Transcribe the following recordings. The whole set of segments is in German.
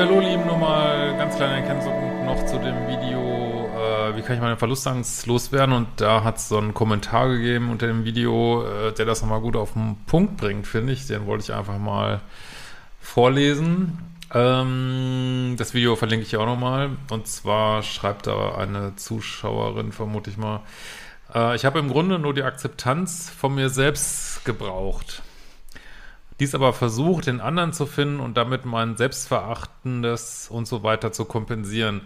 Hallo Lieben, nochmal ganz kleine Erkennung noch zu dem Video, äh, wie kann ich meine Verlustangst loswerden? Und da hat es so einen Kommentar gegeben unter dem Video, äh, der das nochmal gut auf den Punkt bringt, finde ich, den wollte ich einfach mal vorlesen. Ähm, das Video verlinke ich auch nochmal und zwar schreibt da eine Zuschauerin, vermute ich mal, äh, ich habe im Grunde nur die Akzeptanz von mir selbst gebraucht dies aber versucht, den anderen zu finden und damit mein Selbstverachtendes und so weiter zu kompensieren.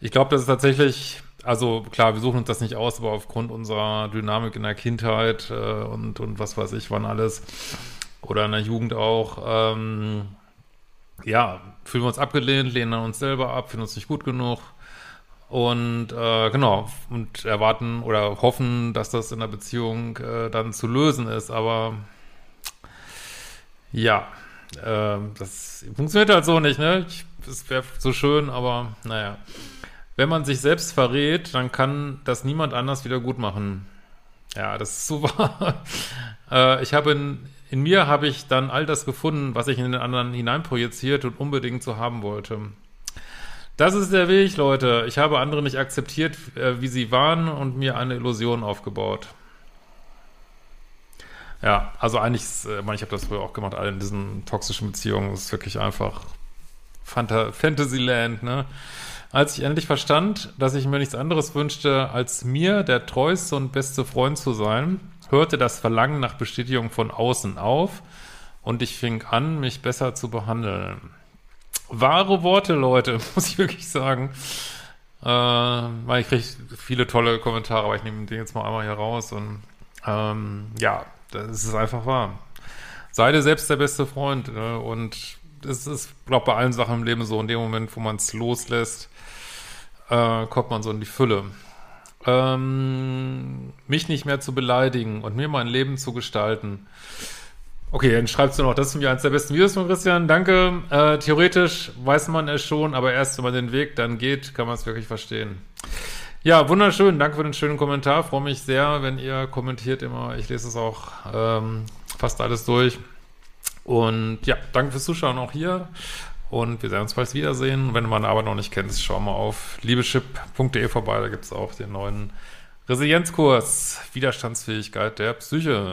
Ich glaube, das ist tatsächlich, also klar, wir suchen uns das nicht aus, aber aufgrund unserer Dynamik in der Kindheit äh, und, und was weiß ich, wann alles, oder in der Jugend auch, ähm, ja, fühlen wir uns abgelehnt, lehnen uns selber ab, finden uns nicht gut genug und äh, genau, und erwarten oder hoffen, dass das in der Beziehung äh, dann zu lösen ist, aber ja, äh, das funktioniert halt so nicht, ne? Es wäre so schön, aber naja. Wenn man sich selbst verrät, dann kann das niemand anders wieder gut machen. Ja, das ist so wahr. äh, ich habe in, in mir habe ich dann all das gefunden, was ich in den anderen hineinprojiziert und unbedingt so haben wollte. Das ist der Weg, Leute. Ich habe andere nicht akzeptiert, äh, wie sie waren und mir eine Illusion aufgebaut. Ja, also eigentlich, ist, äh, ich meine, ich habe das früher auch gemacht, all in diesen toxischen Beziehungen, ist wirklich einfach Fanta Fantasyland, ne? Als ich endlich verstand, dass ich mir nichts anderes wünschte, als mir der treueste und beste Freund zu sein, hörte das Verlangen nach Bestätigung von außen auf und ich fing an, mich besser zu behandeln. Wahre Worte, Leute, muss ich wirklich sagen. Äh, ich kriege viele tolle Kommentare, aber ich nehme den jetzt mal einmal hier raus und ähm, ja, das ist einfach wahr. Sei dir selbst der beste Freund. Ne? Und das ist, glaube bei allen Sachen im Leben so. In dem Moment, wo man es loslässt, äh, kommt man so in die Fülle. Ähm, mich nicht mehr zu beleidigen und mir mein Leben zu gestalten. Okay, dann schreibst du noch, das ist mir eines der besten Videos von Christian. Danke. Äh, theoretisch weiß man es schon, aber erst wenn man den Weg dann geht, kann man es wirklich verstehen. Ja, wunderschön. Danke für den schönen Kommentar. Freue mich sehr, wenn ihr kommentiert immer. Ich lese es auch ähm, fast alles durch. Und ja, danke fürs Zuschauen auch hier. Und wir sehen uns bald wiedersehen. Wenn du meine Arbeit noch nicht kennst, schau mal auf liebeschip.de vorbei. Da gibt es auch den neuen Resilienzkurs Widerstandsfähigkeit der Psyche.